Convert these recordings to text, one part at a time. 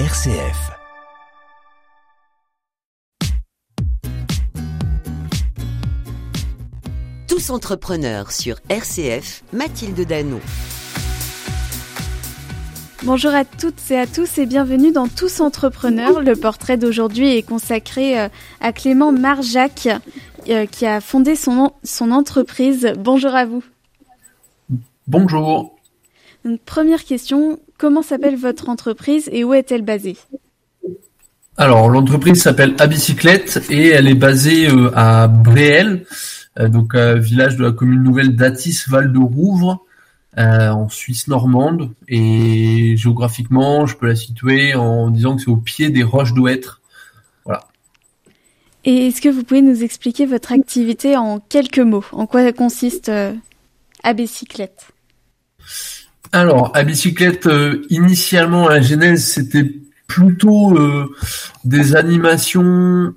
RCF. Tous entrepreneurs sur RCF, Mathilde Danon. Bonjour à toutes et à tous et bienvenue dans Tous Entrepreneurs. Le portrait d'aujourd'hui est consacré euh, à Clément Marjac euh, qui a fondé son, son entreprise. Bonjour à vous. Bonjour. Première question, comment s'appelle votre entreprise et où est-elle basée? Alors l'entreprise s'appelle Abicyclette et elle est basée euh, à Bréel, donc village de la commune nouvelle d'Atis, Val de Rouvre. Euh, en Suisse normande et géographiquement, je peux la situer en disant que c'est au pied des roches d'Ouêtre. Voilà. Et est-ce que vous pouvez nous expliquer votre activité en quelques mots? En quoi consiste euh, à bicyclette Alors, à bicyclette, euh, initialement à la genèse, c'était plutôt euh, des animations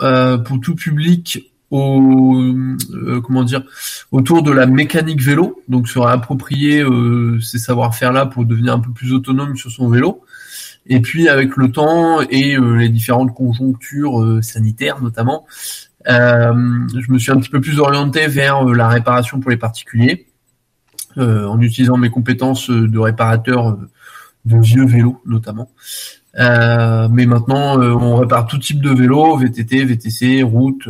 pour tout public au euh, comment dire autour de la mécanique vélo, donc se réapproprier euh, ces savoir-faire là pour devenir un peu plus autonome sur son vélo. Et puis avec le temps et euh, les différentes conjonctures euh, sanitaires notamment, je me suis un petit peu plus orienté vers la réparation pour les particuliers, en utilisant mes compétences de réparateur de vieux vélos notamment. mais maintenant, on répare tout type de vélo, VTT, VTC, route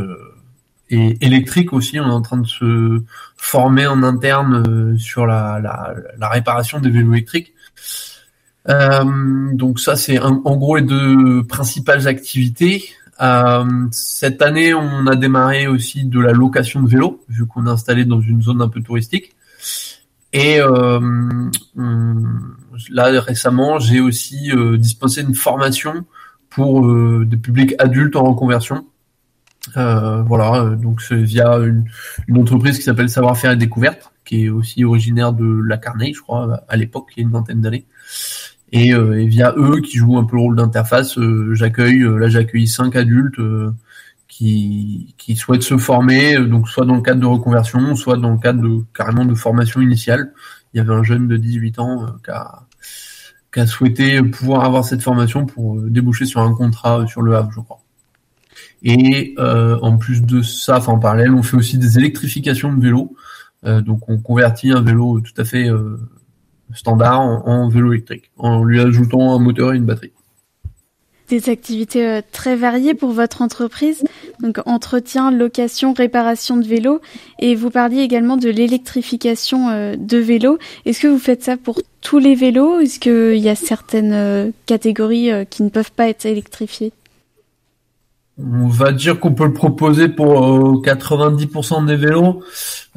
et électrique aussi. On est en train de se former en interne euh, sur la, réparation des vélos électriques. Euh, donc ça, c'est en gros les deux principales activités. Euh, cette année, on a démarré aussi de la location de vélos, vu qu'on est installé dans une zone un peu touristique. Et euh, là, récemment, j'ai aussi euh, dispensé une formation pour euh, des publics adultes en reconversion voilà, donc c'est via une, entreprise qui s'appelle Savoir-faire et Découverte, qui est aussi originaire de la Carnegie, je crois, à l'époque, il y a une vingtaine d'années. Et, via eux, qui jouent un peu le rôle d'interface, j'accueille, là j'accueille cinq adultes qui, qui souhaitent se former, donc soit dans le cadre de reconversion, soit dans le cadre de carrément de formation initiale. Il y avait un jeune de 18 ans qui a, qui a souhaité pouvoir avoir cette formation pour déboucher sur un contrat sur le Havre, je crois. Et euh, en plus de ça, en parallèle, on fait aussi des électrifications de vélos. Euh, donc on convertit un vélo tout à fait euh, standard en, vélo électrique, en lui ajoutant un moteur et une batterie. Des activités très variées pour votre entreprise, donc entretien, location, réparation de vélos, et vous parliez également de l'électrification de vélos. Est-ce que vous faites ça pour tous les vélos Est-ce qu'il y a certaines catégories qui ne peuvent pas être électrifiées? On va dire qu'on peut le proposer pour 90% euh, des vélos.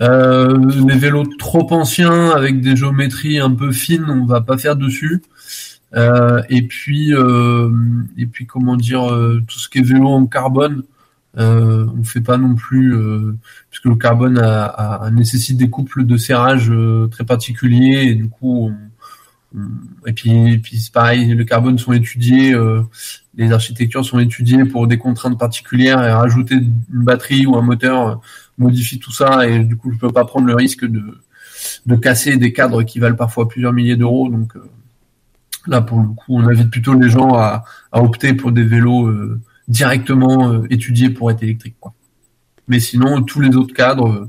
Euh, les vélos trop anciens avec des géométries un peu fines, on va pas faire dessus. Euh, et puis euh, et puis comment dire tout ce qui est vélo en carbone, euh, on fait pas non plus puisque le carbone a, a, nécessite des couples de serrage très particuliers et du coup on, et puis, puis c'est pareil, les carbones sont étudiés, euh, les architectures sont étudiées pour des contraintes particulières et rajouter une batterie ou un moteur euh, modifie tout ça et du coup je peux pas prendre le risque de, de casser des cadres qui valent parfois plusieurs milliers d'euros. Donc euh, là pour le coup on invite plutôt les gens à, opter pour des vélos directement étudiés pour être électriques. Mais sinon tous les autres cadres,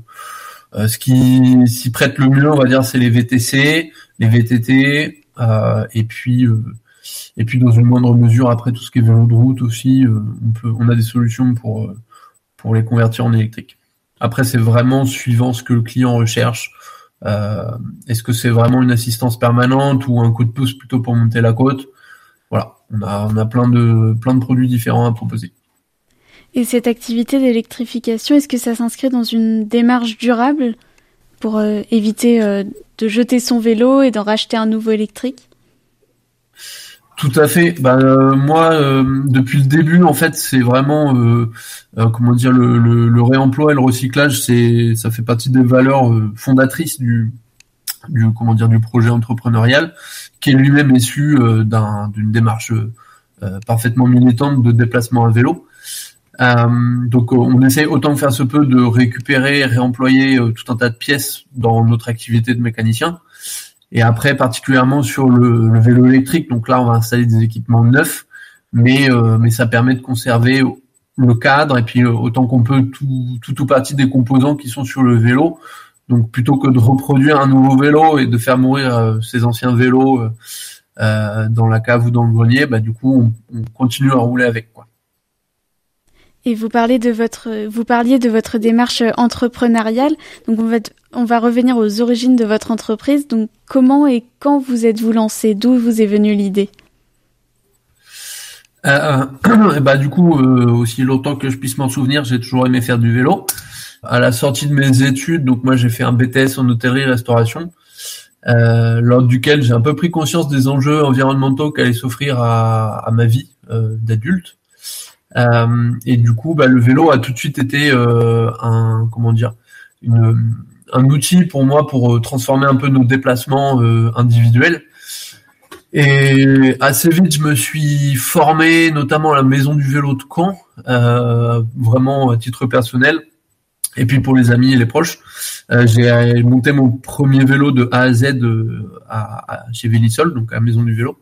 ce qui s'y prête le mieux on va dire c'est les VTC les VTT, euh, et puis euh, et puis dans une moindre mesure après tout ce qui est vélo de route aussi, euh, on on a des solutions pour pour les convertir en électrique. Après, c'est vraiment suivant ce que le client recherche. Est-ce que c'est vraiment une assistance permanente ou un coup de pouce plutôt pour monter la côte? Voilà, on a, on a plein, de, plein de produits différents à proposer. Et cette activité d'électrification, est-ce que ça s'inscrit dans une démarche durable pour euh, éviter euh, de jeter son vélo et d'en racheter un nouveau électrique? Tout à fait. Bah, euh, moi, depuis le début, en fait, c'est vraiment comment dire le, réemploi et le recyclage. C'est ça fait partie des valeurs fondatrices du, du comment dire du projet entrepreneurial, qui est lui-même issu d'une démarche parfaitement militante de déplacement à vélo. Euh, donc on essaie autant que faire se peut de récupérer, réemployer euh, tout un tas de pièces dans notre activité de mécanicien. Et après, particulièrement sur le, vélo électrique, donc là on va installer des équipements neufs. mais mais ça permet de conserver le cadre et puis autant qu'on peut tout tout ou partie des composants qui sont sur le vélo. Donc plutôt que de reproduire un nouveau vélo et de faire mourir ces anciens vélos dans la cave ou dans le grenier, bah du coup on, on continue à rouler avec quoi. Et vous parlez de votre, vous parliez de votre démarche entrepreneuriale. Donc on va, on va revenir aux origines de votre entreprise. Donc comment et quand vous êtes-vous lancé? D'où vous est venue l'idée? Euh, euh bah du coup, euh, aussi longtemps que je puisse m'en souvenir, j'ai toujours aimé faire du vélo. À la sortie de mes études, donc moi j'ai fait un BTS en hôtellerie-restauration, euh, lors duquel j'ai un peu pris conscience des enjeux environnementaux qu'allait s'offrir à, à, ma vie euh, d'adulte. Euh, et du coup, bah, le vélo a tout de suite été euh, un comment dire un outil pour moi pour euh, transformer un peu nos déplacements individuels. Et assez vite, je me suis formé, notamment à la maison du vélo de Caen, vraiment à titre personnel. Et puis pour les amis et les proches, j'ai monté mon premier vélo de A à Z chez Vélisol, donc à la maison du vélo.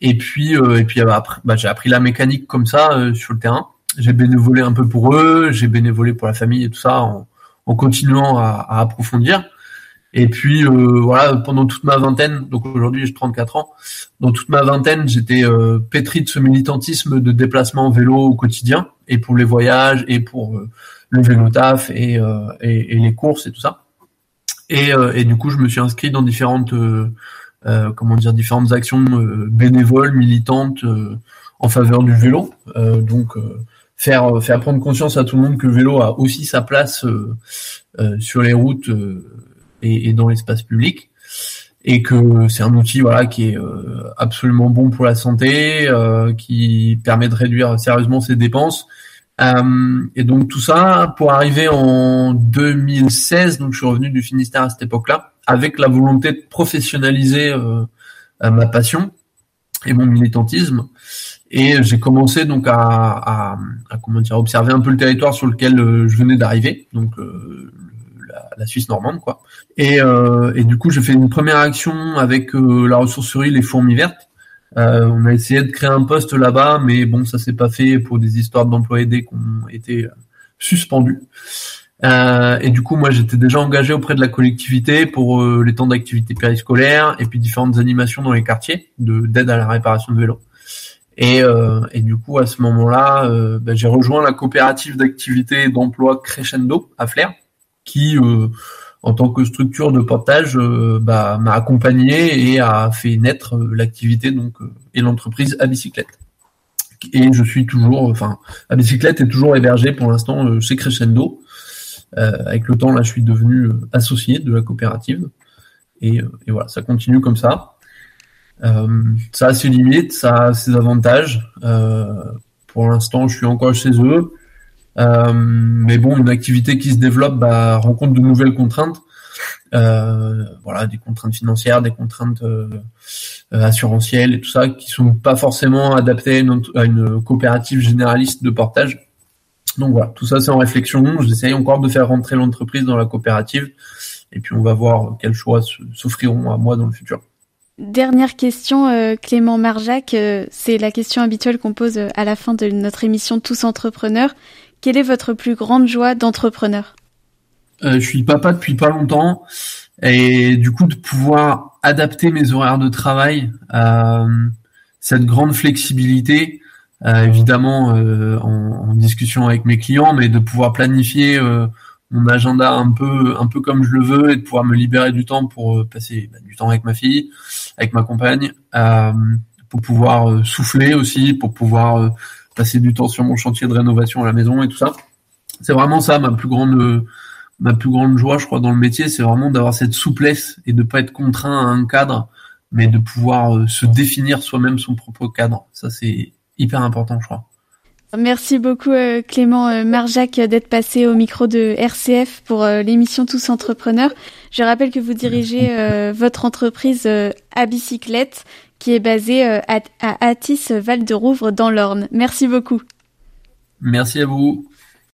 Et puis, euh, et puis après, bah, j'ai appris la mécanique comme ça euh, sur le terrain. J'ai bénévolé un peu pour eux, j'ai bénévolé pour la famille et tout ça en, en continuant à, à, approfondir. Et puis euh, voilà, pendant toute ma vingtaine, donc aujourd'hui j'ai 34 ans, dans toute ma vingtaine, j'étais euh, pétri de ce militantisme de déplacement en vélo au quotidien, et pour les voyages, et pour euh, le vélo taf, et, et, et, les courses et tout ça. Et, et, du coup, je me suis inscrit dans différentes euh, comment dire différentes actions euh, bénévoles, militantes euh, en faveur du vélo. donc faire faire prendre conscience à tout le monde que le vélo a aussi sa place sur les routes et, et, dans l'espace public et que c'est un outil voilà qui est absolument bon pour la santé, qui permet de réduire sérieusement ses dépenses. Euh, et donc tout ça pour arriver en 2016, donc je suis revenu du Finistère à cette époque-là, avec la volonté de professionnaliser euh, euh, ma passion et mon militantisme. Et j'ai commencé donc à, à, comment dire observer un peu le territoire sur lequel euh, je venais d'arriver, donc euh, la, Suisse normande quoi. Et, euh, et du coup j'ai fait une première action avec la ressourcerie Les Fourmis Vertes. on a essayé de créer un poste là-bas, mais bon ça s'est pas fait pour des histoires d'emplois aidés qui ont été suspendus. Euh, et du coup, moi, j'étais déjà engagé auprès de la collectivité pour euh, les temps d'activité périscolaire et puis différentes animations dans les quartiers de d'aide à la réparation de vélos. Et, euh, et du coup, à ce moment-là, euh, ben, j'ai rejoint la coopérative d'activité d'emploi Crescendo à Flair, qui, euh, en tant que structure de portage, bah, m'a accompagné et a fait naître l'activité donc et l'entreprise à bicyclette. Et je suis toujours, enfin, à bicyclette est toujours hébergé pour l'instant chez Crescendo. Euh, avec le temps, là, je suis devenu euh, associé de la coopérative. Et, euh, et voilà, ça continue comme ça. ça a ses limites, ça a ses avantages. pour l'instant, je suis encore chez eux. Mais bon, une activité qui se développe bah, rencontre de nouvelles contraintes. Euh, voilà, des contraintes financières, des contraintes euh, assurantielles et tout ça, qui sont pas forcément adaptées à une coopérative généraliste de portage. Donc voilà, tout ça c'est en réflexion. J'essaye encore de faire rentrer l'entreprise dans la coopérative et puis on va voir quels choix s'offriront à moi dans le futur. Dernière question, euh, Clément Marjac, euh, c'est la question habituelle qu'on pose euh, à la fin de notre émission Tous entrepreneurs. Quelle est votre plus grande joie d'entrepreneur? Je suis papa depuis pas longtemps et du coup de pouvoir adapter mes horaires de travail à cette grande flexibilité évidemment euh, en, en, discussion avec mes clients, mais de pouvoir planifier euh, mon agenda un peu un peu comme je le veux et de pouvoir me libérer du temps pour passer bah, du temps avec ma fille, avec ma compagne, pour pouvoir souffler aussi, pour pouvoir passer du temps sur mon chantier de rénovation à la maison et tout ça. C'est vraiment ça ma plus grande ma plus grande joie, je crois, dans le métier, c'est vraiment d'avoir cette souplesse et de pas être contraint à un cadre, mais de pouvoir se définir soi-même son propre cadre. Ça, c'est hyper important, je crois. Merci beaucoup euh, Clément euh, Marjac d'être passé au micro de RCF pour euh, l'émission Tous Entrepreneurs. Je rappelle que vous dirigez votre entreprise à bicyclette qui est basée à, à Atis Val de Rouvre dans l'Orne. Merci beaucoup. Merci à vous.